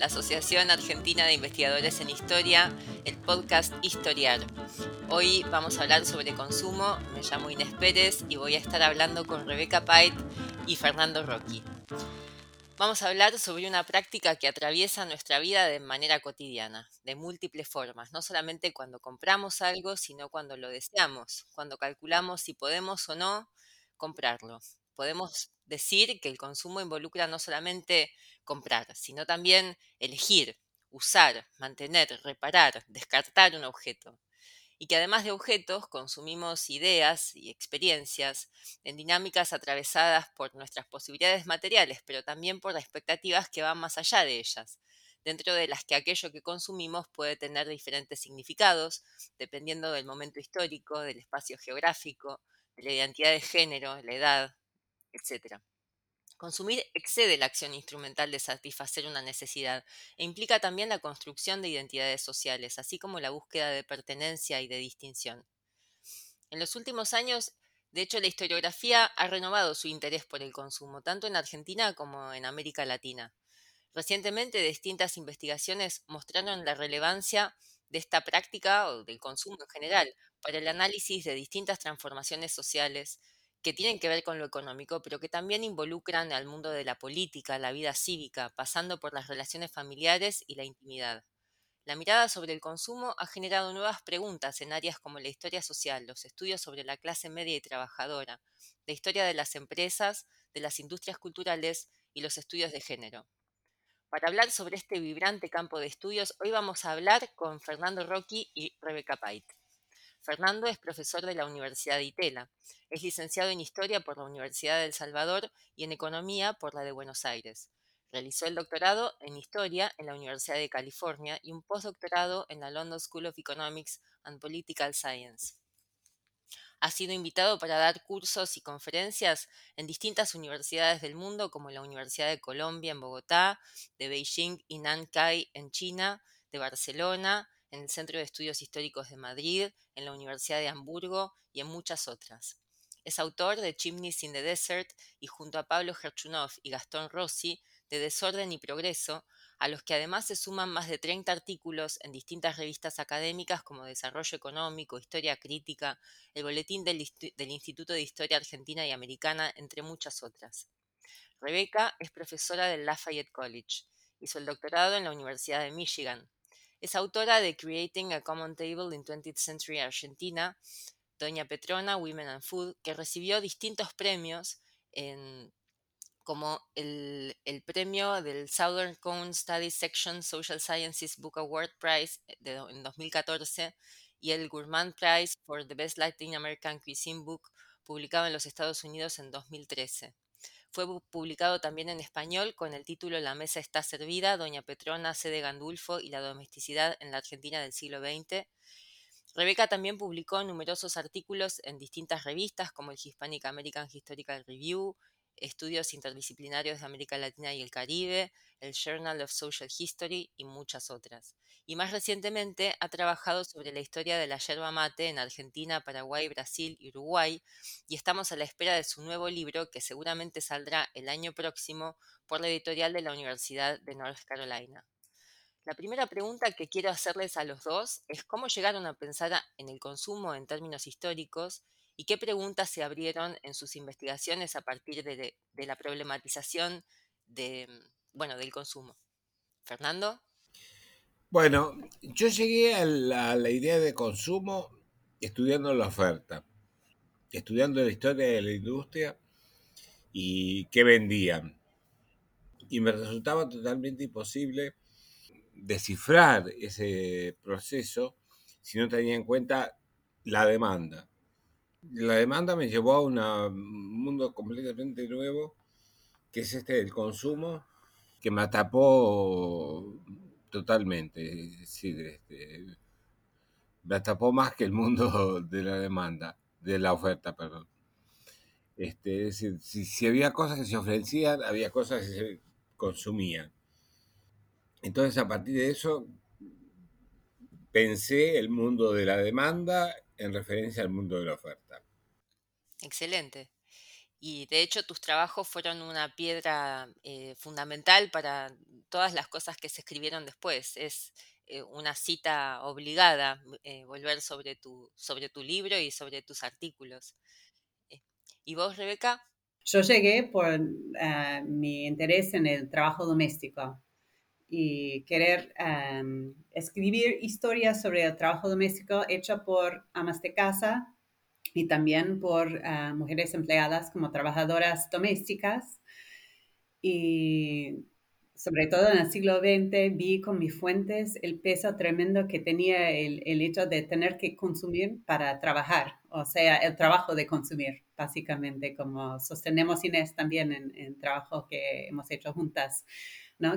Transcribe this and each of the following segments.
la Asociación Argentina de Investigadores en Historia, el podcast Historiar. Hoy vamos a hablar sobre consumo, me llamo Inés Pérez y voy a estar hablando con Rebeca Pait y Fernando Rocky. Vamos a hablar sobre una práctica que atraviesa nuestra vida de manera cotidiana, de múltiples formas, no solamente cuando compramos algo, sino cuando lo deseamos, cuando calculamos si podemos o no comprarlo podemos decir que el consumo involucra no solamente comprar, sino también elegir, usar, mantener, reparar, descartar un objeto. Y que además de objetos consumimos ideas y experiencias en dinámicas atravesadas por nuestras posibilidades materiales, pero también por expectativas que van más allá de ellas, dentro de las que aquello que consumimos puede tener diferentes significados, dependiendo del momento histórico, del espacio geográfico, de la identidad de género, la edad, etc. Consumir excede la acción instrumental de satisfacer una necesidad e implica también la construcción de identidades sociales, así como la búsqueda de pertenencia y de distinción. En los últimos años, de hecho, la historiografía ha renovado su interés por el consumo, tanto en Argentina como en América Latina. Recientemente, distintas investigaciones mostraron la relevancia de esta práctica o del consumo en general para el análisis de distintas transformaciones sociales, que tienen que ver con lo económico, pero que también involucran al mundo de la política, la vida cívica, pasando por las relaciones familiares y la intimidad. La mirada sobre el consumo ha generado nuevas preguntas en áreas como la historia social, los estudios sobre la clase media y trabajadora, la historia de las empresas, de las industrias culturales y los estudios de género. Para hablar sobre este vibrante campo de estudios, hoy vamos a hablar con Fernando Rocky y Rebeca Pait. Fernando es profesor de la Universidad de Itela. Es licenciado en Historia por la Universidad de El Salvador y en Economía por la de Buenos Aires. Realizó el doctorado en Historia en la Universidad de California y un postdoctorado en la London School of Economics and Political Science. Ha sido invitado para dar cursos y conferencias en distintas universidades del mundo, como la Universidad de Colombia en Bogotá, de Beijing y Nankai en China, de Barcelona, en el Centro de Estudios Históricos de Madrid, en la Universidad de Hamburgo y en muchas otras. Es autor de Chimneys in the Desert y junto a Pablo Gerchunov y Gastón Rossi de Desorden y Progreso, a los que además se suman más de 30 artículos en distintas revistas académicas como Desarrollo Económico, Historia Crítica, el Boletín del, Instituto de Historia Argentina y Americana, entre muchas otras. Rebeca es profesora del Lafayette College. Hizo el doctorado en la Universidad de Michigan. Es autora de Creating a Common Table in 20th Century Argentina, Doña Petrona, Women and Food, que recibió distintos premios como el, premio del Southern Cone Studies Section Social Sciences Book Award Prize eh, en 2014 y el Gourmand Prize for the Best Latin American Cuisine Book publicado en los Estados Unidos en 2013. Fue publicado también en español con el título La mesa está servida, Doña Petrona, sede Gandulfo y la domesticidad en la Argentina del siglo XX. Rebeca también publicó numerosos artículos en distintas revistas como el Hispanic American Historical Review, Estudios Interdisciplinarios de América Latina y el Caribe, el Journal of Social History y muchas otras. Y más recientemente ha trabajado sobre la historia de la yerba mate en Argentina, Paraguay, Brasil y Uruguay, y estamos a la espera de su nuevo libro que seguramente saldrá el año próximo por la editorial de la Universidad de North Carolina. La primera pregunta que quiero hacerles a los dos es cómo llegaron a pensar en el consumo en términos históricos y qué preguntas se abrieron en sus investigaciones a partir de, la problematización de, bueno, del consumo. Fernando. Bueno, yo llegué a la, idea de consumo estudiando la oferta, estudiando la historia de la industria y qué vendían. Y me resultaba totalmente imposible descifrar ese proceso si no tenía en cuenta la demanda. La demanda me llevó a un mundo completamente nuevo, que es este del consumo, que me atapó totalmente. Es este, me atrapó más que el mundo de la demanda, de la oferta, perdón. Este, si había cosas que se ofrecían, había cosas que se consumían. Entonces, a partir de eso, pensé el mundo de la demanda en referencia al mundo de la oferta. Excelente. Y de hecho tus trabajos fueron una piedra eh, fundamental para todas las cosas que se escribieron después. Es eh, una cita obligada eh, volver sobre tu, sobre tu libro y sobre tus artículos. ¿Y vos, Rebeca? Yo llegué por mi interés en el trabajo doméstico y querer em, escribir historias sobre el trabajo doméstico hecho por amas de casa y también por eh, mujeres empleadas como trabajadoras domésticas. Y sobre todo en el siglo XX vi con mis fuentes el peso tremendo que tenía el, el, hecho de tener que consumir para trabajar, o sea, el trabajo de consumir, básicamente, como sostenemos Inés también en, en trabajo que hemos hecho juntas.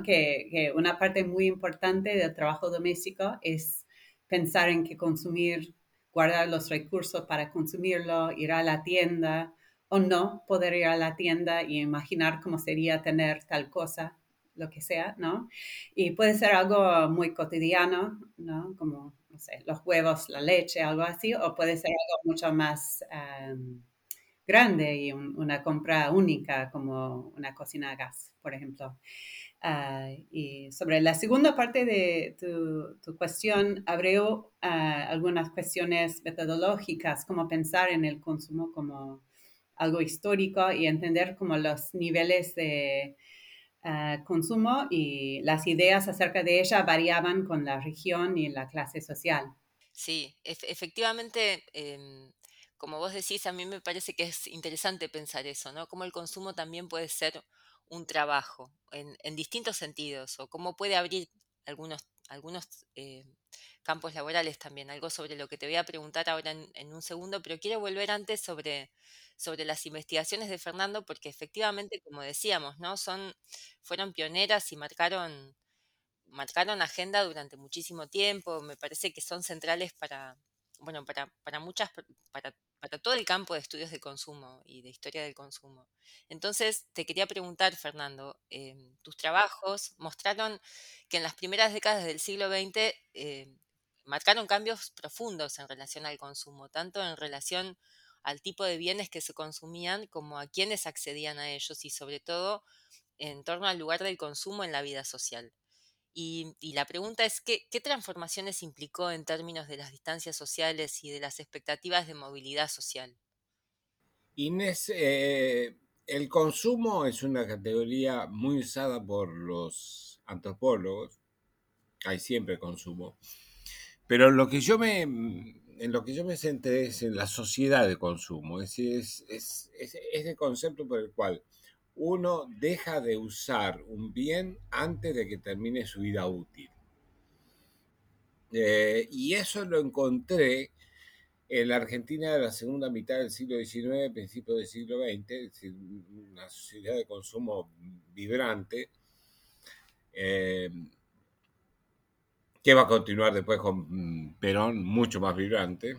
Que, una parte muy importante del trabajo doméstico es pensar en que consumir, guardar los recursos para consumirlo, ir a la tienda o no poder ir a la tienda y imaginar cómo sería tener tal cosa, lo que sea, ¿no? Y puede ser algo muy cotidiano, ¿no? Como, no sé, los huevos, la leche, algo así, o puede ser algo mucho más em, grande y una compra única, como una cocina a gas, por ejemplo. Ah, y sobre la segunda parte de tu, cuestión, abrió ah, algunas cuestiones metodológicas, como pensar en el consumo como algo histórico y entender como los niveles de ah, consumo y las ideas acerca de ella variaban con la región y la clase social. Sí, efectivamente, em, como vos decís, a mí me parece que es interesante pensar eso, ¿no? Cómo el consumo también puede ser un trabajo en, distintos sentidos o cómo puede abrir algunos, algunos eh, campos laborales también, algo sobre lo que te voy a preguntar ahora en, un segundo, pero quiero volver antes sobre, sobre las investigaciones de Fernando porque efectivamente, como decíamos, ¿no? Son, fueron pioneras y marcaron, marcaron agenda durante muchísimo tiempo, me parece que son centrales para, bueno, para, para muchas, para para todo el campo de estudios de consumo y de historia del consumo. Entonces, te quería preguntar, Fernando, em, tus trabajos mostraron que en las primeras décadas del siglo XX em, marcaron cambios profundos en relación al consumo, tanto en relación al tipo de bienes que se consumían como a quienes accedían a ellos y sobre todo en torno al lugar del consumo en la vida social. Y, la pregunta es, ¿qué, transformaciones implicó en términos de las distancias sociales y de las expectativas de movilidad social? Inés, eh, el consumo es una categoría muy usada por los antropólogos. Hay siempre consumo. Pero lo que yo me, en lo que yo me centré es en la sociedad de consumo. Es, es, es, es el concepto por el cual uno deja de usar un bien antes de que termine su vida útil. Eh, y eso lo encontré en la Argentina de la segunda mitad del siglo XIX, principios del siglo XX, una sociedad de consumo vibrante, eh, que va a continuar después con Perón, mucho más vibrante,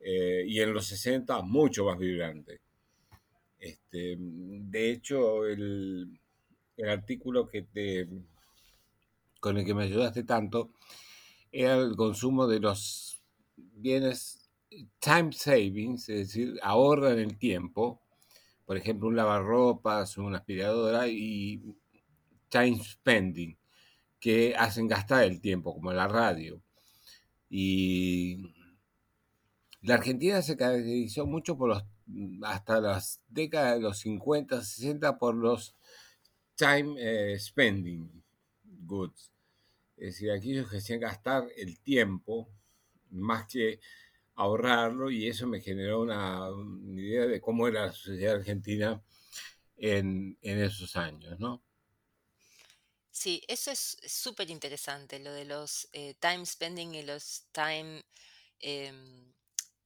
eh, y en los 60 mucho más vibrante. Este, de hecho, el, artículo que te, con el que me ayudaste tanto era el consumo de los bienes time savings, es decir, ahorran el tiempo. Por ejemplo, un lavarropas, una aspiradora y time spending, que hacen gastar el tiempo, como la radio. Y la Argentina se caracterizó mucho por los Mm, hasta las décadas de los 50, 60 por los time eh, spending goods. Es decir, aquellos que hacían gastar el tiempo más que ahorrarlo y eso me generó una, idea de cómo era la sociedad argentina en, esos años, ¿no? Sí, eso es súper interesante, lo de los eh, time spending y los time em,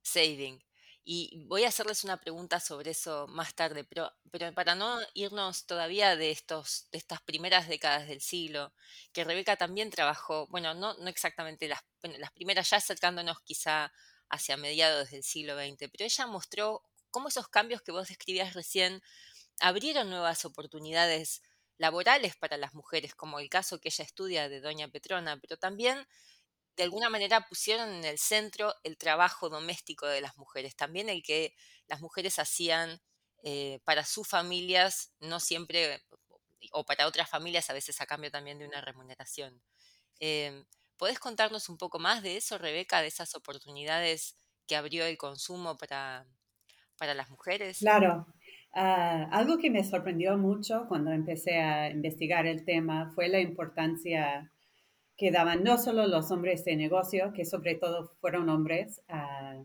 saving. Y voy a hacerles una pregunta sobre eso más tarde, pero, pero para no irnos todavía de, estos, de estas primeras décadas del siglo, que Rebeca también trabajó, bueno, no, no exactamente las, las primeras, ya acercándonos quizá hacia mediados del siglo XX, pero ella mostró cómo esos cambios que vos describías recién abrieron nuevas oportunidades laborales para las mujeres, como el caso que ella estudia de Doña Petrona, pero también de alguna manera pusieron en el centro el trabajo doméstico de las mujeres, también el que las mujeres hacían eh, para sus familias, no siempre, o para otras familias, a veces a cambio también de una remuneración. Eh, ¿Podés contarnos un poco más de eso, Rebeca, de esas oportunidades que abrió el consumo para, para las mujeres? Claro. Ah, algo que me sorprendió mucho cuando empecé a investigar el tema fue la importancia que daban no solo los hombres de negocio, que sobre todo fueron hombres, ah,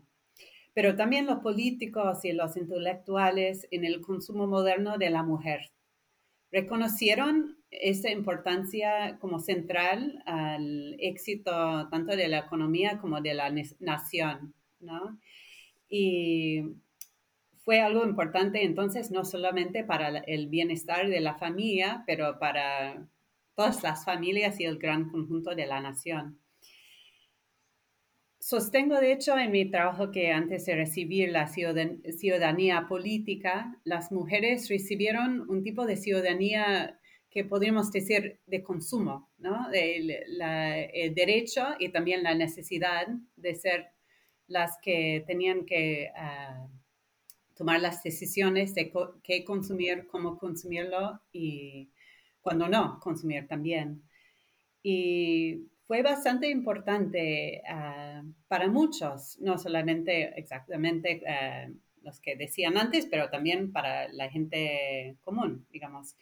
pero también los políticos y los intelectuales en el consumo moderno de la mujer. Reconocieron esa importancia como central al éxito tanto de la economía como de la nación, ¿no? Y fue algo importante entonces no solamente para el bienestar de la familia, pero para todas las familias y el gran conjunto de la nación. Sostengo, de hecho, en mi trabajo que antes de recibir la ciudadanía política, las mujeres recibieron un tipo de ciudadanía que podríamos decir de consumo, ¿no? el, derecho y también la necesidad de ser las que tenían que ah, tomar las decisiones de qué consumir, cómo consumirlo y cuando no, consumir también. Y fue bastante importante ah, para muchos, no solamente exactamente ah, los que decían antes, pero también para la gente común, digamos.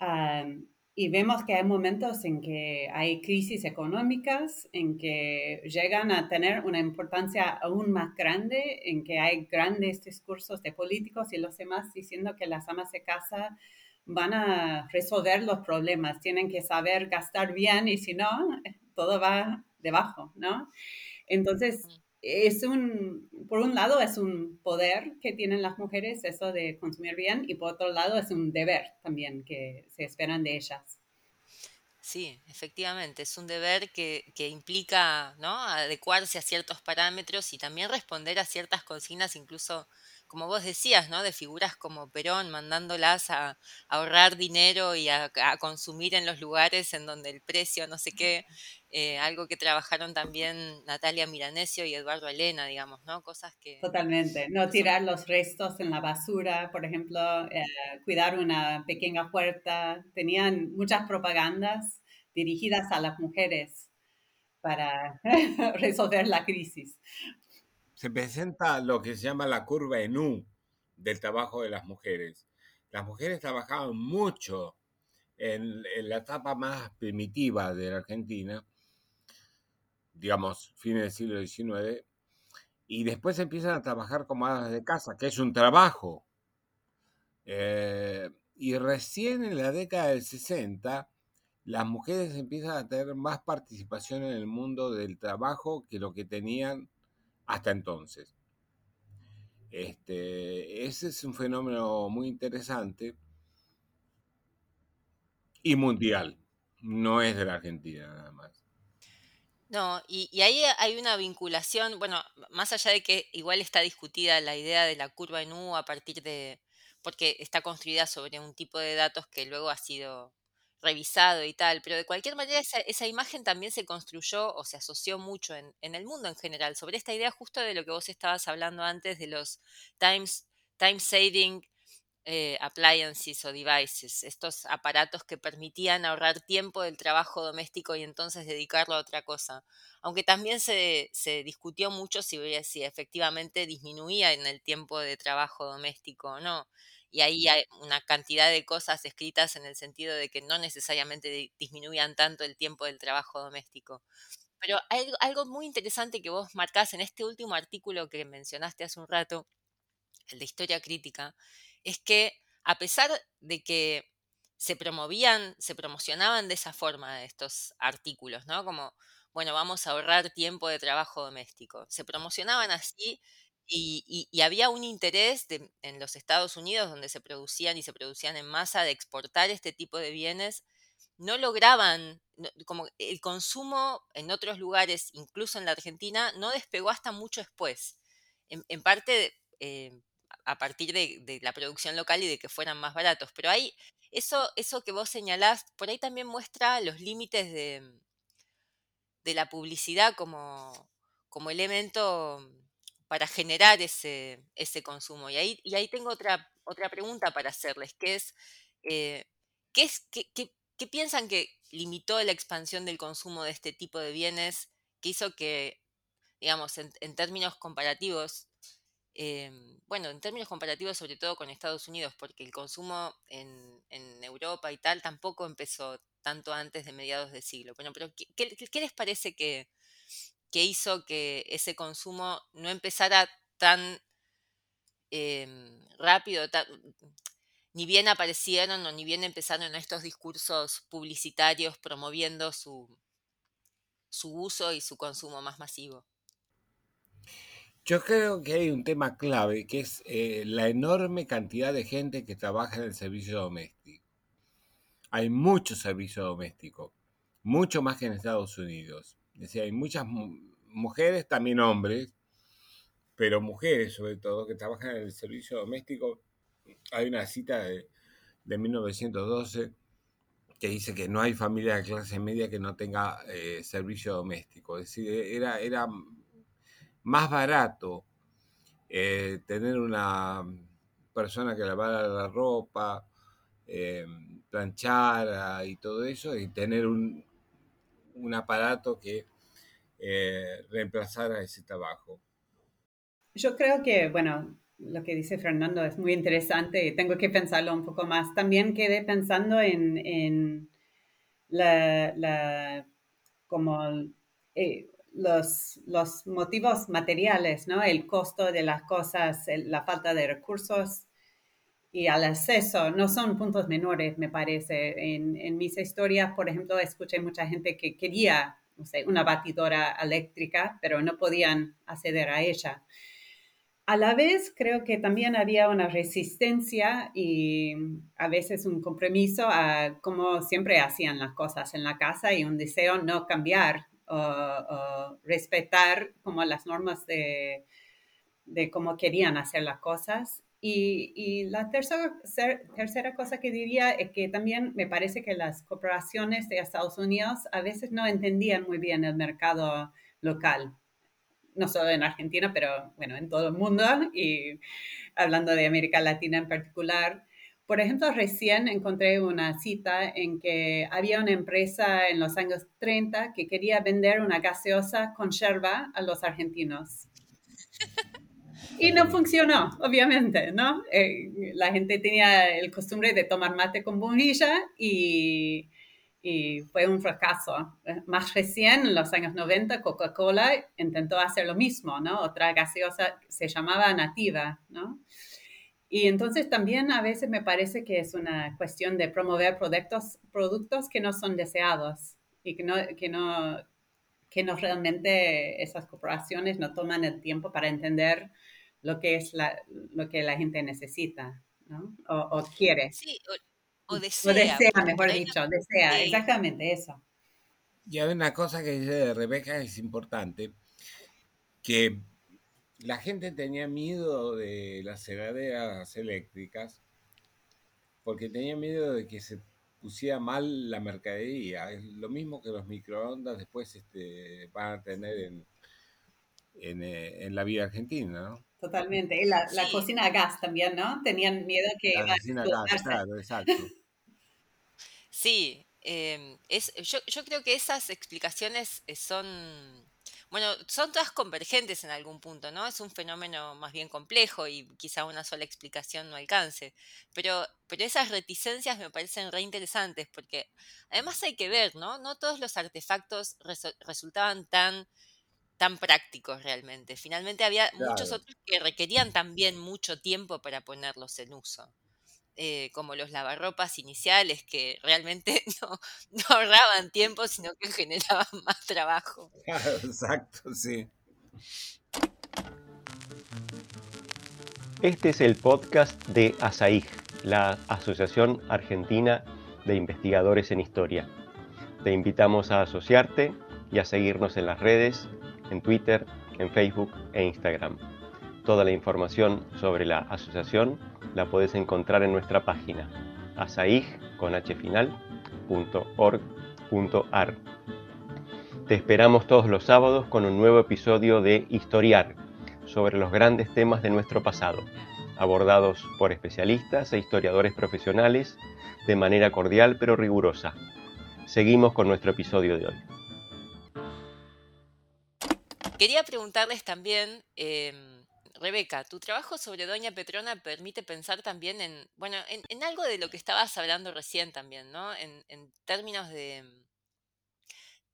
Ah, y vemos que hay momentos en que hay crisis económicas, en que llegan a tener una importancia aún más grande, en que hay grandes discursos de políticos y los demás diciendo que las amas de casa van a resolver los problemas, tienen que saber gastar bien y si no, todo va debajo, ¿no? Entonces, es un, por un lado es un poder que tienen las mujeres, eso de consumir bien, y por otro lado es un deber también que se esperan de ellas. Sí, efectivamente, es un deber que, que, implica ¿no? adecuarse a ciertos parámetros y también responder a ciertas consignas, incluso como vos decías, ¿no? De figuras como Perón mandándolas a, ahorrar dinero y a, consumir en los lugares en donde el precio, no sé qué, eh, algo que trabajaron también Natalia Miranesio y Eduardo Elena, digamos, ¿no? Cosas que... Totalmente, no tirar los restos en la basura, por ejemplo, eh, cuidar una pequeña puerta, tenían muchas propagandas dirigidas a las mujeres para resolver la crisis se presenta lo que se llama la curva en U del trabajo de las mujeres. Las mujeres trabajaban mucho en, la etapa más primitiva de la Argentina, digamos, fines del siglo XIX, y después empiezan a trabajar como hadas de casa, que es un trabajo. Eh, y recién en la década del 60, las mujeres empiezan a tener más participación en el mundo del trabajo que lo que tenían hasta entonces. Este, ese es un fenómeno muy interesante y mundial, no es de la Argentina nada más. No, y, y, ahí hay una vinculación, bueno, más allá de que igual está discutida la idea de la curva en U a partir de, porque está construida sobre un tipo de datos que luego ha sido revisado y tal, pero de cualquier manera esa, imagen también se construyó o se asoció mucho en, el mundo en general, sobre esta idea justo de lo que vos estabas hablando antes de los times, time saving eh, appliances o devices, estos aparatos que permitían ahorrar tiempo del trabajo doméstico y entonces dedicarlo a otra cosa. Aunque también se, se discutió mucho si, si efectivamente disminuía en el tiempo de trabajo doméstico o no y ahí hay una cantidad de cosas escritas en el sentido de que no necesariamente disminuían tanto el tiempo del trabajo doméstico. Pero hay algo muy interesante que vos marcás en este último artículo que mencionaste hace un rato, el de historia crítica, es que a pesar de que se promovían, se promocionaban de esa forma estos artículos, ¿no? Como, bueno, vamos a ahorrar tiempo de trabajo doméstico. Se promocionaban así Y, había un interés en los Estados Unidos, donde se producían y se producían en masa, de exportar este tipo de bienes. No lograban, como el consumo en otros lugares, incluso en la Argentina, no despegó hasta mucho después. En, parte eh, a partir de, la producción local y de que fueran más baratos. Pero hay eso, eso que vos señalás, por ahí también muestra los límites de, de la publicidad como, como elemento para generar ese, ese consumo. Y ahí, y ahí tengo otra, otra pregunta para hacerles, que es, eh, ¿qué, es qué, piensan que limitó la expansión del consumo de este tipo de bienes, que hizo que, digamos, en, términos comparativos, em, bueno, en términos comparativos sobre todo con Estados Unidos, porque el consumo en, en Europa y tal tampoco empezó tanto antes de mediados de siglo. Bueno, pero ¿qué, qué les parece que, que hizo que ese consumo no empezara tan em, rápido, ni bien aparecieron o ni bien empezaron estos discursos publicitarios promoviendo su, su uso y su consumo más masivo. Yo creo que hay un tema clave que es eh, la enorme cantidad de gente que trabaja en el servicio doméstico. Hay mucho servicio doméstico, mucho más que en Estados Unidos. Hay muchas mujeres, también hombres, pero mujeres sobre todo, que trabajan en el servicio doméstico. Hay una cita de, 1912 que dice que no hay familia de clase media que no tenga eh, servicio doméstico. Es decir, era, era más barato eh, tener una persona que lavara la ropa, eh, planchara y todo eso, y tener un, un aparato que eh, reemplazar a ese trabajo. Yo creo que, bueno, lo que dice Fernando es muy interesante y tengo que pensarlo un poco más. También quedé pensando en, en la, como eh, los, los, motivos materiales, ¿no? El costo de las cosas, la falta de recursos y al acceso no son puntos menores, me parece. En, en mis historias, por ejemplo, escuché mucha gente que quería no sé, una batidora eléctrica, pero no podían acceder a ella. A la vez, creo que también había una resistencia y a veces un compromiso a cómo siempre hacían las cosas en la casa y un deseo no cambiar o, respetar como las normas de, de cómo querían hacer las cosas. Y, la tercera, cosa que diría es que también me parece que las corporaciones de Estados Unidos a veces no entendían muy bien el mercado local, no solo en Argentina, pero bueno, en todo el mundo y hablando de América Latina en particular. Por ejemplo, recién encontré una cita en que había una empresa en los años 30 que quería vender una gaseosa con yerba a los argentinos. Y no funcionó, obviamente, ¿no? Eh, la gente tenía el costumbre de tomar mate con bombilla y, y fue un fracaso. Más recién, en los años 90, Coca-Cola intentó hacer lo mismo, ¿no? Otra gaseosa se llamaba Nativa, ¿no? Y entonces también a veces me parece que es una cuestión de promover productos, productos que no son deseados y que no, que no, que no realmente esas corporaciones no toman el tiempo para entender lo que es la, lo que la gente necesita, ¿no? O, quiere. Sí, o, desea. O desea, mejor dicho, desea, exactamente eso. Y hay una cosa que dice Rebeca es importante, que la gente tenía miedo de las cegaderas eléctricas porque tenía miedo de que se pusiera mal la mercadería. Es lo mismo que los microondas después este, van a tener en, en, eh, en la vida argentina, ¿no? Totalmente. Y la, cocina a gas también, ¿no? Tenían miedo que... La cocina a gas, claro, exacto. Sí, em, es, yo, yo, creo que esas explicaciones eh, son, bueno, son todas convergentes en algún punto, ¿no? Es un fenómeno más bien complejo y quizá una sola explicación no alcance. Pero, pero esas reticencias me parecen re interesantes porque además hay que ver, ¿no? No todos los artefactos resultaban tan tan prácticos realmente. Finalmente había muchos otros que requerían también mucho tiempo para ponerlos en uso. Eh, como los lavarropas iniciales que realmente no, ahorraban tiempo, sino que generaban más trabajo. exacto, sí. Este es el podcast de ASAIG, la Asociación Argentina de Investigadores en Historia. Te invitamos a asociarte y a seguirnos en las redes, en Twitter, en Facebook e Instagram. Toda la información sobre la asociación la puedes encontrar en nuestra página asaig.org.ar. Te esperamos todos los sábados con un nuevo episodio de Historiar sobre los grandes temas de nuestro pasado, abordados por especialistas e historiadores profesionales de manera cordial pero rigurosa. Seguimos con nuestro episodio de hoy. Quería preguntarles también, em, Rebeca, tu trabajo sobre Doña Petrona permite pensar también en, bueno, en, algo de lo que estabas hablando recién también, ¿no? En, términos de,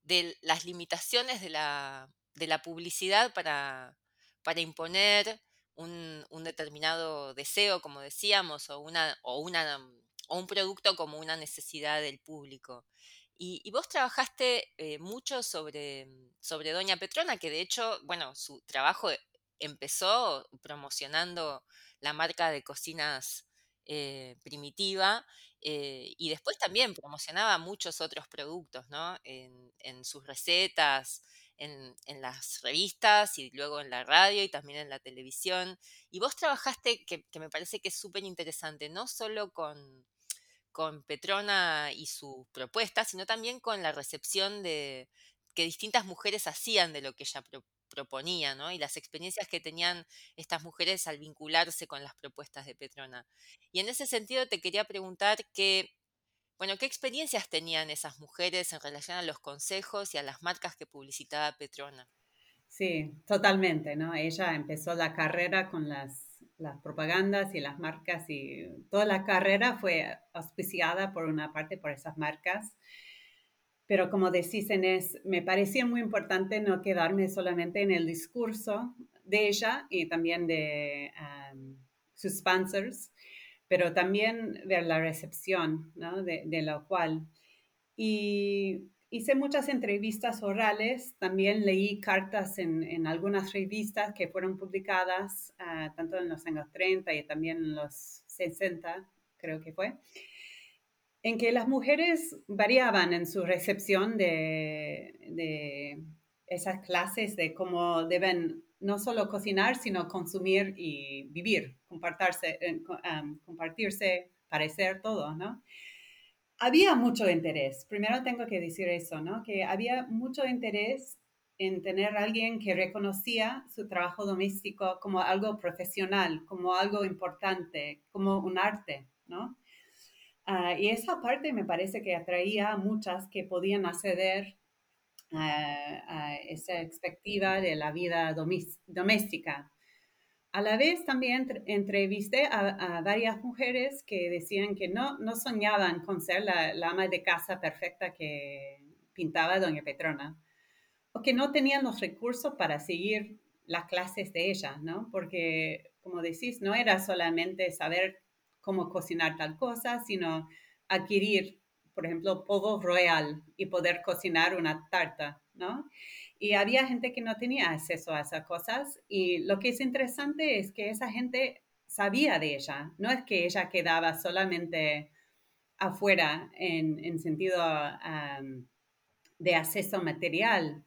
de las limitaciones de la, publicidad para, imponer un, determinado deseo, como decíamos, o, una, o, una, o un producto como una necesidad del público. Y, vos trabajaste eh, mucho sobre, sobre Doña Petrona, que de hecho, bueno, su trabajo empezó promocionando la marca de cocinas eh, primitiva eh, y después también promocionaba muchos otros productos, ¿no? En, en sus recetas, en, las revistas y luego en la radio y también en la televisión. Y vos trabajaste, que, me parece que es súper interesante, no solo con, con Petrona y sus propuestas, sino también con la recepción de que distintas mujeres hacían de lo que ella proponía, ¿no? Y las experiencias que tenían estas mujeres al vincularse con las propuestas de Petrona. Y en ese sentido te quería preguntar que bueno, ¿qué experiencias tenían esas mujeres en relación a los consejos y a las marcas que publicitaba Petrona? Sí, totalmente, ¿no? Ella empezó la carrera con las, las propagandas y las marcas y toda la carrera fue auspiciada por una parte por esas marcas. Pero como decís, Inés, me parecía muy importante no quedarme solamente en el discurso de ella y también de sus sponsors, pero también ver la recepción ¿no? de, de, lo cual. Y hice muchas entrevistas orales, también leí cartas en, en algunas revistas que fueron publicadas, uh, tanto en los años 30 y también en los 60, creo que fue, en que las mujeres variaban en su recepción de, de esas clases de cómo deben no solo cocinar, sino consumir y vivir, compartirse, eh, compartirse parecer, todo, ¿no? Había mucho interés, primero tengo que decir eso, ¿no? Que había mucho interés en tener alguien que reconocía su trabajo doméstico como algo profesional, como algo importante, como un arte, ¿no? Ah, y esa parte me parece que atraía a muchas que podían acceder a, esa expectativa de la vida doméstica. A la vez también entrevisté a, varias mujeres que decían que no, no soñaban con ser la, ama de casa perfecta que pintaba doña Petrona, o que no tenían los recursos para seguir las clases de ella, ¿no? Porque, como decís, no era solamente saber cómo cocinar tal cosa, sino adquirir por ejemplo, polvo royal y poder cocinar una tarta, ¿no? Y había gente que no tenía acceso a esas cosas y lo que es interesante es que esa gente sabía de ella, no es que ella quedaba solamente afuera en, sentido de acceso material,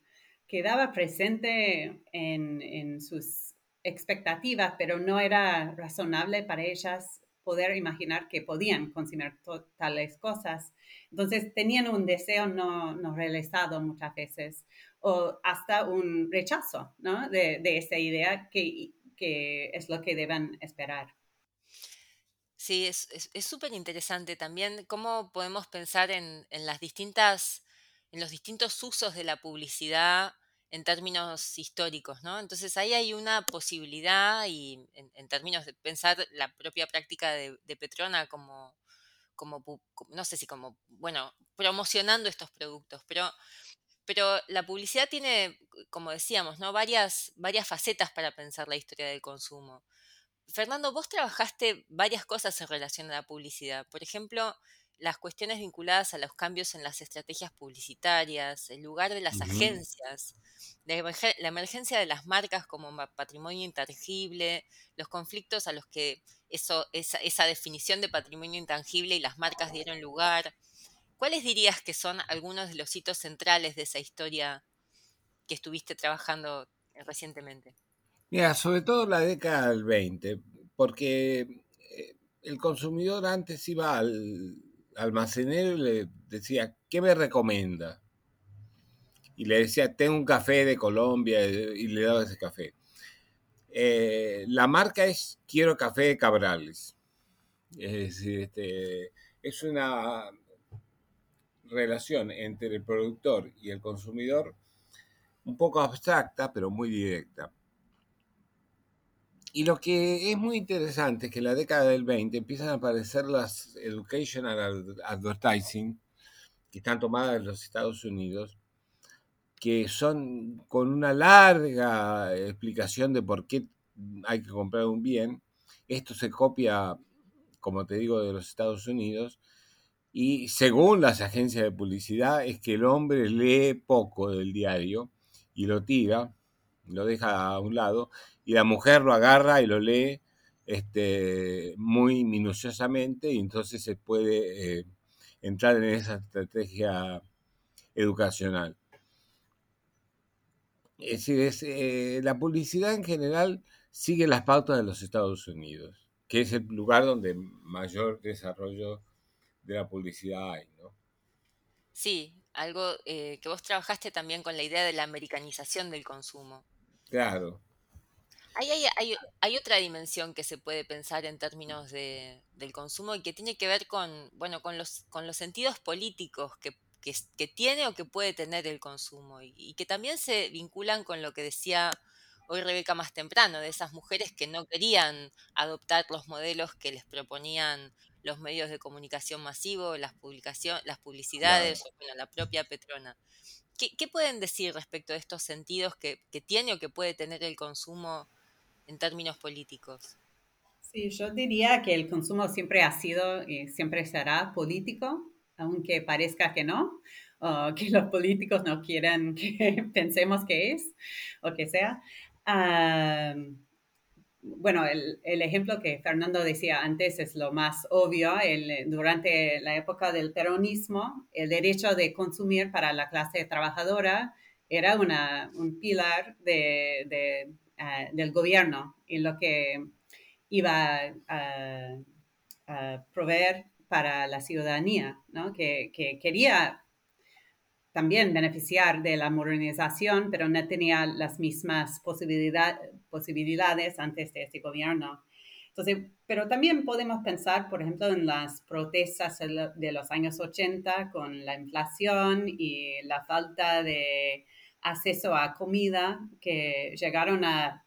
quedaba presente en, sus expectativas, pero no era razonable para ellas poder imaginar que podían consumir tales cosas. Entonces tenían un deseo no realizado muchas veces o hasta un rechazo ¿no? de, de esa idea que, que, es lo que deben esperar. Sí, es súper es, interesante también cómo podemos pensar en, en, las distintas, en los distintos usos de la publicidad en términos históricos, ¿no? Entonces ahí hay una posibilidad y en, términos de pensar la propia práctica de, Petrona como, como, no sé si como, bueno, promocionando estos productos, pero, pero la publicidad tiene, como decíamos, ¿no? varias, varias facetas para pensar la historia del consumo. Fernando, vos trabajaste varias cosas en relación a la publicidad. Por ejemplo, las cuestiones vinculadas a los cambios en las estrategias publicitarias, el lugar de las agencias la emergencia de las marcas como patrimonio intangible, los conflictos a los que eso, esa, esa definición de patrimonio intangible y las marcas dieron lugar. ¿Cuáles dirías que son algunos de los hitos centrales de esa historia que estuviste trabajando recientemente? Mira, sobre todo la década del 20, porque eh, el consumidor antes iba al almacenero y le decía, ¿qué me recomienda? Y le decía, tengo un café de Colombia y le daba ese café. Eh, la marca es Quiero Café de Cabrales. Es este, es una relación entre el productor y el consumidor un poco abstracta, pero muy directa. Y lo que es muy interesante es que en la década del 20 empiezan a aparecer las educational advertising, que están tomadas en los Estados Unidos, que son con una larga explicación de por qué hay que comprar un bien. Esto se copia, como te digo, de los Estados Unidos. Y según las agencias de publicidad, es que el hombre lee poco del diario y lo tira, lo deja a un lado, y la mujer lo agarra y lo lee este, muy minuciosamente, y entonces se puede eh, entrar en esa estrategia educacional. Es decir, eh, la publicidad en general sigue las pautas de los Estados Unidos, que es el lugar donde mayor desarrollo de la publicidad hay, ¿no? Sí, algo eh, que vos trabajaste también con la idea de la americanización del consumo. Claro. Hay, hay, otra dimensión que se puede pensar en términos de, del consumo y que tiene que ver con, bueno, con, los, con los sentidos políticos que, que, tiene o que puede tener el consumo y, y, que también se vinculan con lo que decía hoy Rebeca más temprano, de esas mujeres que no querían adoptar los modelos que les proponían los medios de comunicación masivo, las, las publicidades, bueno, la propia Petrona. ¿Qué, pueden decir respecto de estos sentidos que, tiene o que puede tener el consumo en términos políticos? Sí, yo diría que el consumo siempre ha sido y siempre será político, aunque parezca que no, o que los políticos no quieran que pensemos que es, o que sea. Bueno, el, ejemplo que Fernando decía antes es lo más obvio. durante la época del peronismo, el derecho de consumir para la clase trabajadora era un pilar ah, del gobierno y lo que iba a, proveer para la ciudadanía, ¿no? que quería también beneficiar de la modernización, pero no tenía las mismas posibilidades antes de este gobierno. Entonces, pero también podemos pensar, por ejemplo, en las protestas de los años 80 con la inflación y la falta de acceso a comida que llegaron a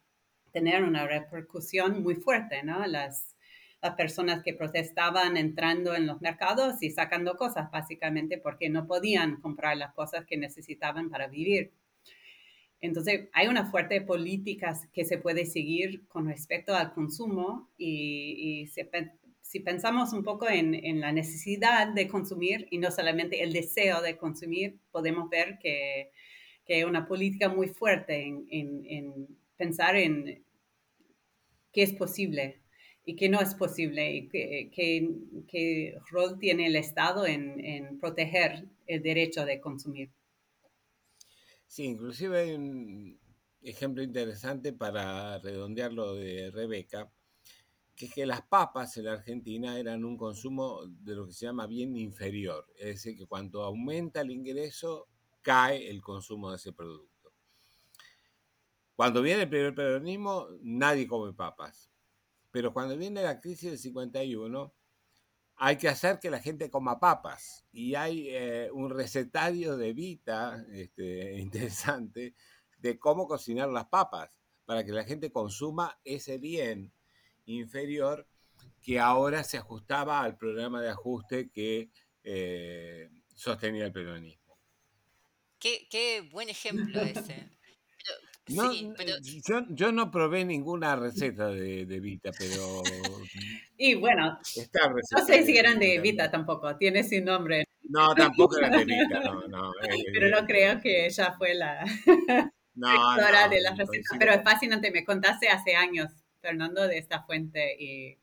tener una repercusión muy fuerte, ¿no? Las, las personas que protestaban entrando en los mercados y sacando cosas, básicamente porque no podían comprar las cosas que necesitaban para vivir. Entonces, hay una fuerte política que se puede seguir con respecto al consumo y, si pensamos un poco en, la necesidad de consumir y no solamente el deseo de consumir, podemos ver que, hay una política muy fuerte en, en pensar en qué es posible y que no es posible y qué rol tiene el Estado en, proteger el derecho de consumir. Sí, inclusive hay un ejemplo interesante para redondear lo de Rebeca, que es que las papas en la Argentina eran un consumo de lo que se llama bien inferior, es decir, que cuando aumenta el ingreso, cae el consumo de ese producto. Cuando viene el primer peronismo, nadie come papas pero cuando viene la crisis del 51, hay que hacer que la gente coma papas. Y hay eh, un recetario de Vita este, interesante de cómo cocinar las papas para que la gente consuma ese bien inferior que ahora se ajustaba al programa de ajuste que eh, sostenía el peronismo. Qué, qué buen ejemplo ese. No, yo, no probé ninguna receta de, de Vita, pero... Y bueno, no sé si eran de Vita tampoco, tiene su nombre. No, tampoco eran de Vita, no, no. pero no creo que ella fue la... no, no, de las recetas, pero es fascinante. Me contaste hace años, Fernando, de esta fuente y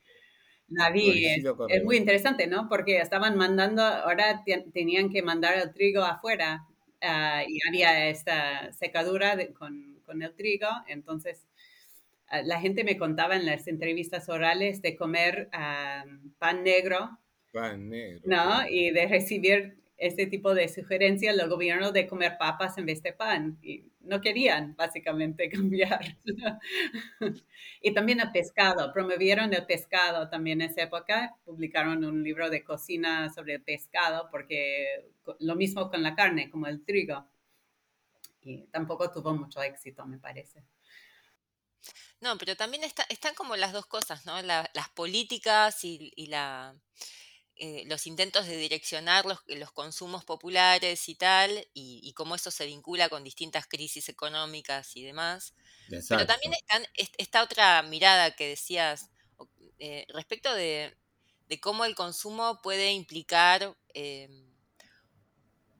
la vi. Es, muy interesante, ¿no? Porque estaban mandando, ahora tenían que mandar el trigo afuera uh, y había esta secadura con, con, el trigo. Entonces, uh, la gente me contaba en las entrevistas orales de comer um, pan negro. Pan negro. ¿No? Y de recibir este tipo de sugerencias del gobierno de comer papas en vez de pan. Y no querían básicamente cambiar. y también el pescado, promovieron el pescado también en esa época, publicaron un libro de cocina sobre el pescado, porque lo mismo con la carne, como el trigo. Y tampoco tuvo mucho éxito, me parece. No, pero también están como las dos cosas, ¿no? las políticas y la eh, los intentos de direccionar los, los consumos populares y tal, y, cómo eso se vincula con distintas crisis económicas y demás. Pero también están, esta otra mirada que decías eh, respecto de, cómo el consumo puede implicar, eh,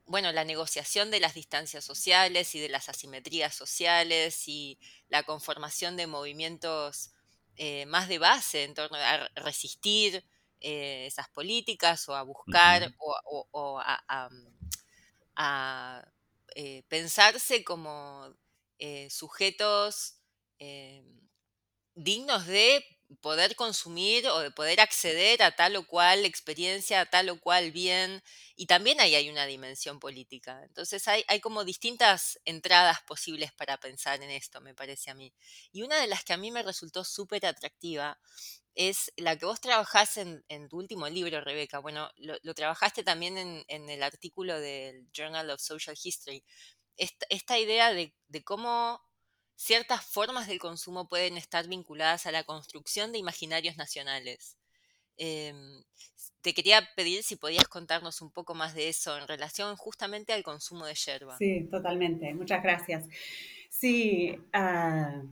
bueno, la negociación de las distancias sociales y de las asimetrías sociales y la conformación de movimientos más de base en torno a resistir eh, esas políticas o a buscar o, a, mm, eh, pensarse como eh, sujetos dignos de poder consumir o de poder acceder a tal o cual experiencia, a tal o cual bien, y también ahí hay una dimensión política. Entonces hay, hay como distintas entradas posibles para pensar en esto, me parece a mí. Y una de las que a mí me resultó súper atractiva es la que vos trabajás en, tu último libro, Rebeca. Bueno, lo, trabajaste también en, el artículo del Journal of Social History. Esta, idea de, cómo ciertas formas del consumo pueden estar vinculadas a la construcción de imaginarios nacionales. Em, te quería pedir si podías contarnos un poco más de eso en relación justamente al consumo de yerba. Sí, totalmente. Muchas gracias. Sí, uh,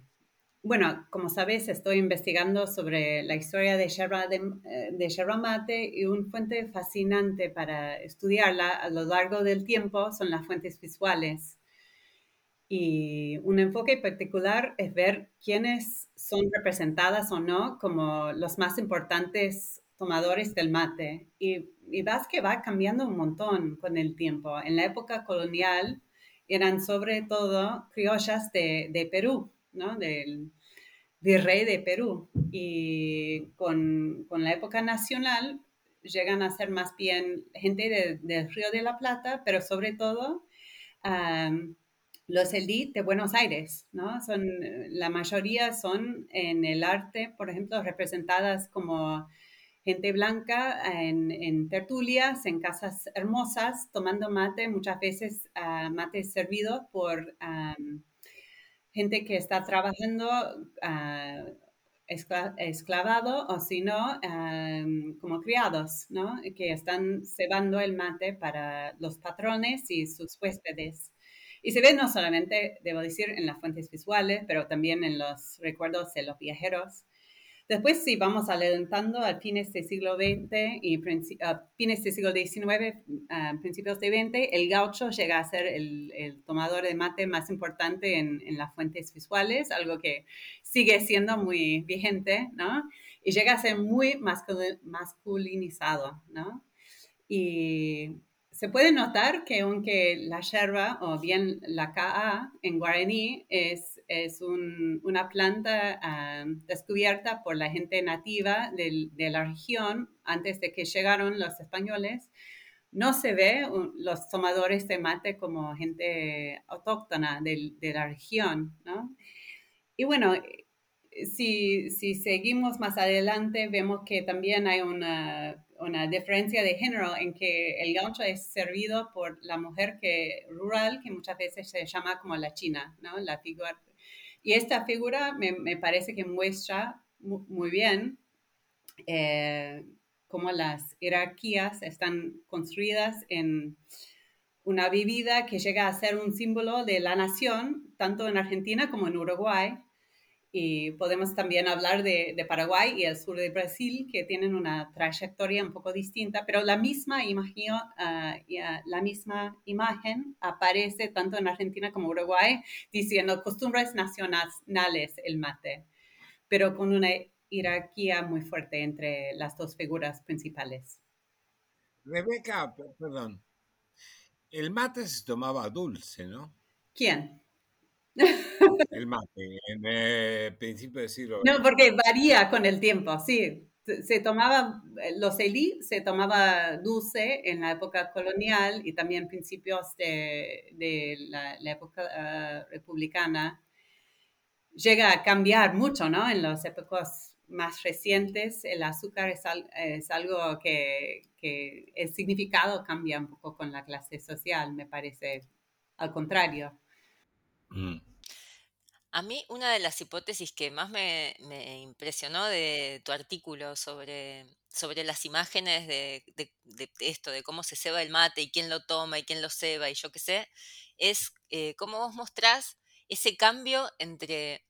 bueno, como sabes, estoy investigando sobre la historia de yerba, de, eh, mate y una fuente fascinante para estudiarla a lo largo del tiempo son las fuentes visuales. Y un enfoque particular es ver quiénes son representadas o no como los más importantes tomadores del mate. Y, y vas que va cambiando un montón con el tiempo. En la época colonial eran sobre todo criollas de, de Perú del virrey de Perú. Y con, la época nacional llegan a ser más bien gente del Río de la Plata, pero sobre todo los élites de Buenos Aires, ¿no? Son, la mayoría son en el arte, por ejemplo, representadas como gente blanca en, tertulias, en casas hermosas, tomando mate, muchas veces uh, mate servido por gente que está trabajando uh, esclavado o si no, como criados, ¿no? Que están cebando el mate para los patrones y sus huéspedes. Y se ve no solamente, debo decir, en las fuentes visuales, pero también en los recuerdos de los viajeros. Después, si vamos adelantando a fines del siglo XX y fines del siglo XIX, principios del XX, el gaucho llega a ser el, el tomador de mate más importante en, en, las fuentes visuales, algo que sigue siendo muy vigente, ¿no? Y llega a ser muy masculinizado, ¿no? Y se puede notar que aunque la yerba o bien la KA en guaraní es, es una planta ah, descubierta por la gente nativa de, la región antes de que llegaron los españoles, no se ve los tomadores de mate como gente autóctona de, de la región, ¿no? Y bueno, si, si, seguimos más adelante, vemos que también hay una una diferencia de género en que el gaucho es servido por la mujer que, rural, que muchas veces se llama como la china, ¿no? La. Y esta figura me, me parece que muestra muy bien eh, cómo las jerarquías están construidas en una bebida que llega a ser un símbolo de la nación, tanto en Argentina como en Uruguay, Y podemos también hablar de, Paraguay y el sur de Brasil, que tienen una trayectoria un poco distinta, pero la misma, imagino, ah, la misma imagen aparece tanto en Argentina como Uruguay, diciendo costumbres nacionales el mate, pero con una jerarquía muy fuerte entre las dos figuras principales. Rebeca, perdón, el mate se tomaba dulce, ¿no? ¿Quién? El mate, en el principio del siglo No, porque varía con el tiempo, sí. Se tomaba, eh, los elí se tomaba dulce en la época colonial y también principios de, la, época ah, republicana. Llega a cambiar mucho, ¿no? En las épocas más recientes, el azúcar es, algo que, el significado cambia un poco con la clase social, me parece. Al contrario. Mm. A mí una de las hipótesis que más me, impresionó de tu artículo sobre, sobre las imágenes de, esto, de cómo se ceba el mate y quién lo toma y quién lo ceba y yo qué sé, es eh, cómo vos mostrás ese cambio entre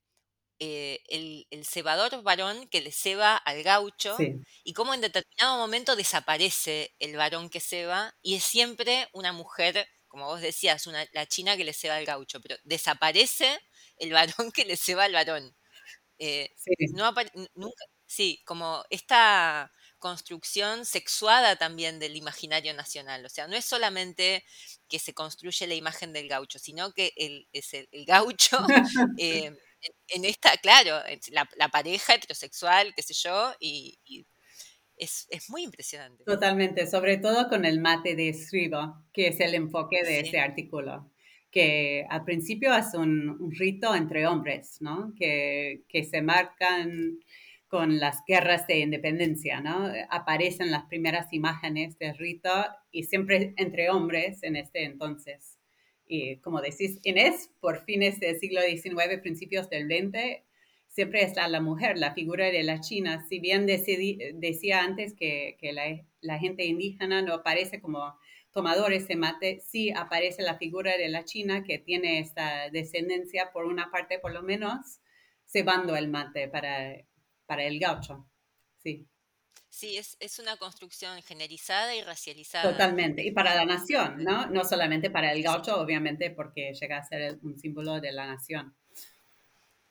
eh, el, cebador varón que le ceba al gaucho y cómo en determinado momento desaparece el varón que ceba y es siempre una mujer, como vos decías, una, la china que le ceba al gaucho, pero desaparece el varón que le ceba al varón. Eh, sí. nunca, sí, como esta construcción sexuada también del imaginario nacional. O sea, no es solamente que se construye la imagen del gaucho, sino que el, es el, gaucho, eh, en, esta, claro, la, pareja heterosexual, qué sé yo, y, es, muy impresionante. Totalmente, sobre todo con el mate de escribo, que es el enfoque de ese artículo que al principio es un, rito entre hombres, ¿no? Que, se marcan con las guerras de independencia, ¿no? Aparecen las primeras imágenes del rito y siempre entre hombres en este entonces. Y como decís, Inés, por fines del siglo XIX, principios del XX, siempre está la mujer, la figura de la China. Si bien decía antes que, la, la, gente indígena no aparece como tomadores de mate, sí aparece la figura de la China que tiene esta descendencia, por una parte por lo menos, cebando el mate para, para el gaucho. Sí. Sí, es, es, una construcción generalizada y racializada. Totalmente. Y para la nación, ¿no? No solamente para el gaucho, obviamente, porque llega a ser un símbolo de la nación.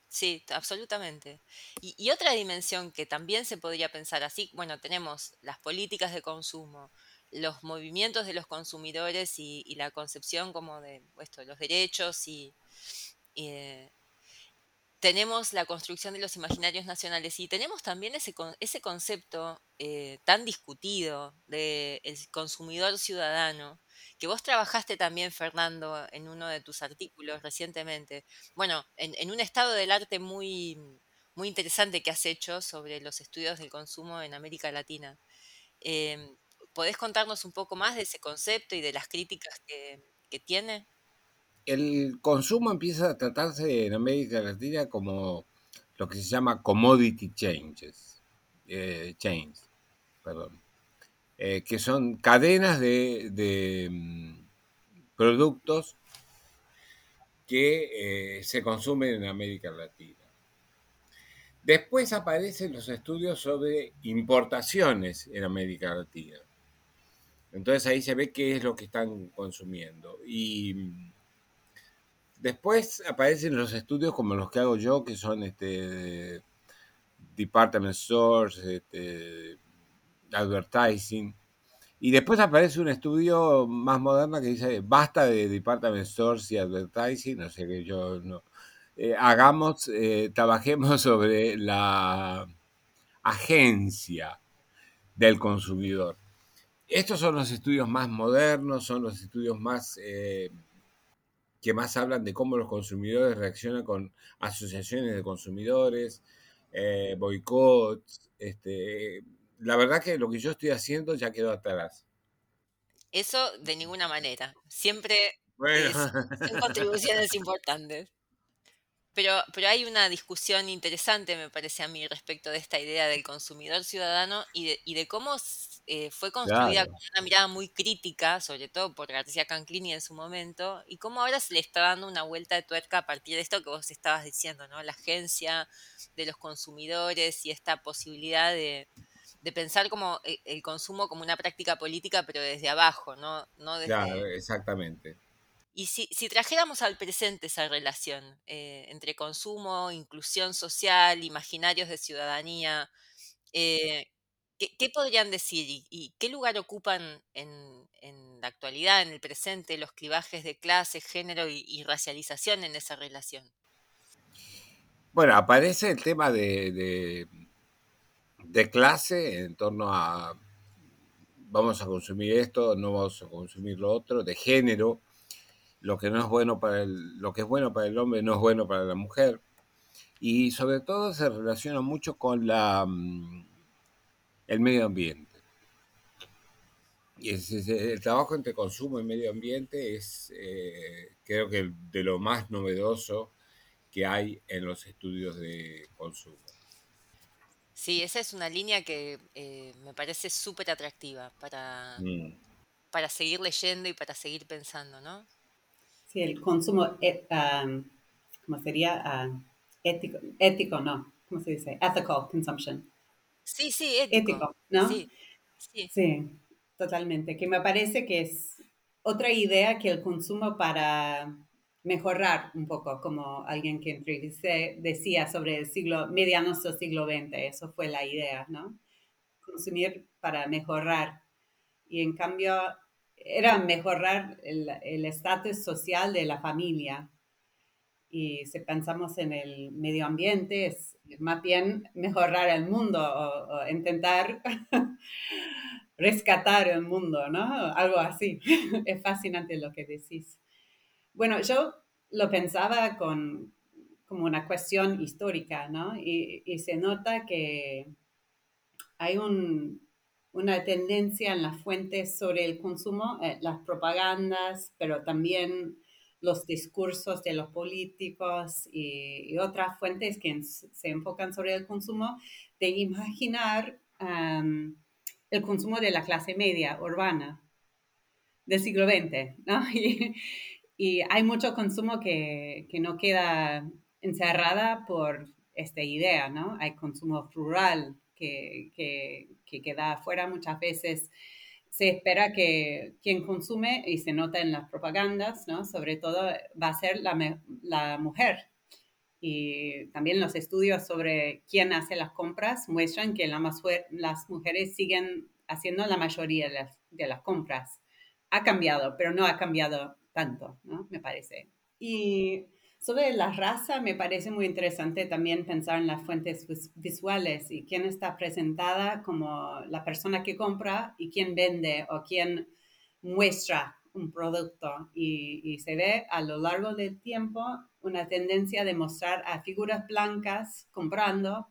Sí, absolutamente. Y, y, otra dimensión que también se podría pensar así, bueno, tenemos las políticas de consumo, los movimientos de los consumidores y, la concepción como de esto, los derechos y, eh, tenemos la construcción de los imaginarios nacionales y tenemos también ese, ese concepto eh, tan discutido del consumidor ciudadano, que vos trabajaste también, Fernando, en uno de tus artículos recientemente, bueno, en, un estado del arte muy, muy interesante que has hecho sobre los estudios del consumo en América Latina. Em, ¿Podés contarnos un poco más de ese concepto y de las críticas que, tiene? El consumo empieza a tratarse en América Latina como lo que se llama commodity changes, eh, chains, perdón, eh, que son cadenas de, mm, productos que eh, se consumen en América Latina. Después aparecen los estudios sobre importaciones en América Latina. Entonces ahí se ve qué es lo que están consumiendo. Y después aparecen los estudios como los que hago yo, que son este, department stores, este, advertising. Y después aparece un estudio más moderno que dice, basta de department stores y advertising, no sé que yo no. Eh, hagamos, eh, trabajemos sobre la agencia del consumidor. Estos son los estudios más modernos, son los estudios más eh, que más hablan de cómo los consumidores reaccionan con asociaciones de consumidores, eh, boicots. Este, la verdad que lo que yo estoy haciendo ya quedó atrás. Eso de ninguna manera. Siempre son contribuciones importantes. Pero, pero hay una discusión interesante, me parece a mí, respecto de esta idea del consumidor ciudadano y de, y de cómo eh, fue construida Claro, con una mirada muy crítica, sobre todo por García Canclini en su momento, y cómo ahora se le está dando una vuelta de tuerca a partir de esto que vos estabas diciendo, ¿no? La agencia de los consumidores y esta posibilidad de, de pensar como e- el consumo como una práctica política, pero desde abajo, ¿no? No claro, desde exactamente. Y si, si trajéramos al presente esa relación eh, entre consumo, inclusión social, imaginarios de ciudadanía, eh, ¿qué, podrían decir y, qué lugar ocupan en, en la actualidad, en el presente, los clivajes de clase, género y, racialización en esa relación? Bueno, aparece el tema de, de clase en torno a vamos a consumir esto, no vamos a consumir lo otro, de género, lo que no es bueno para el, lo que es bueno para el hombre no es bueno para la mujer. Y sobre todo se relaciona mucho con la, mm, el medio ambiente. Y es- es- el trabajo entre consumo y medio ambiente es, eh, creo que, de lo más novedoso que hay en los estudios de consumo. Sí, esa es una línea que eh, me parece súper atractiva para, Mm. para seguir leyendo y para seguir pensando, ¿no? Sí, el consumo, eh, um, ¿cómo sería? Ah, ético, ético, no, ¿cómo se dice? Ethical consumption. Sí, sí, ético. Ético, ¿no? Sí, sí. Sí, totalmente. Que me parece que es otra idea que el consumo para mejorar un poco, como alguien que entrevisté decía sobre el siglo, medianos del siglo XX, eso fue la idea, ¿no? Consumir para mejorar. Y en cambio, era mejorar el estatus social de la familia. Y si pensamos en el medio ambiente, es más bien mejorar el mundo o, intentar rescatar el mundo, ¿no? Algo así. Es fascinante lo que decís. Bueno, yo lo pensaba con, como una cuestión histórica, ¿no? Y se nota que hay un, una tendencia en las fuentes sobre el consumo, eh, las propagandas, pero también los discursos de los políticos y, y otras fuentes que en- se enfocan sobre el consumo, de imaginar um, el consumo de la clase media urbana del siglo XX, ¿no? Y, y hay mucho consumo que, que no queda encerrada por esta idea, ¿no? Hay consumo rural que, que, que queda afuera muchas veces. Se espera que quien consume, y se nota en las propagandas, ¿no? Sobre todo va a ser la, la mujer. Y también los estudios sobre quién hace las compras muestran que la las mujeres siguen haciendo la mayoría de las, de las compras ha cambiado, pero no ha cambiado tanto, ¿no? Me parece. Y sobre la raza, me parece muy interesante también pensar en las fuentes vis- visuales y quién está presentada como la persona que compra y quién vende o quién muestra un producto. Y, y se ve a lo largo del tiempo una tendencia de mostrar a figuras blancas comprando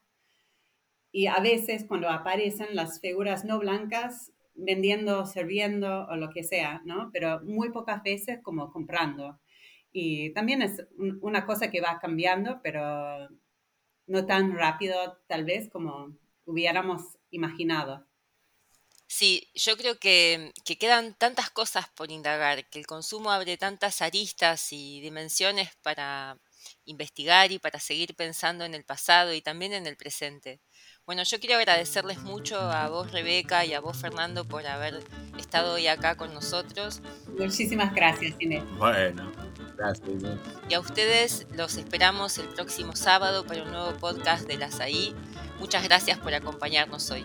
y a veces cuando aparecen las figuras no blancas vendiendo, sirviendo o lo que sea, ¿no? Pero muy pocas veces como comprando. Y también es un- una cosa que va cambiando, pero no tan rápido tal vez como hubiéramos imaginado. Sí, yo creo que, que quedan tantas cosas por indagar, que el consumo abre tantas aristas y dimensiones para investigar y para seguir pensando en el pasado y también en el presente. Bueno, yo quiero agradecerles mucho a vos, Rebeca, y a vos, Fernando, por haber estado hoy acá con nosotros. Muchísimas gracias, Inés. Bueno, Y a ustedes los esperamos el próximo sábado para un nuevo podcast de las AI. Muchas gracias por acompañarnos hoy.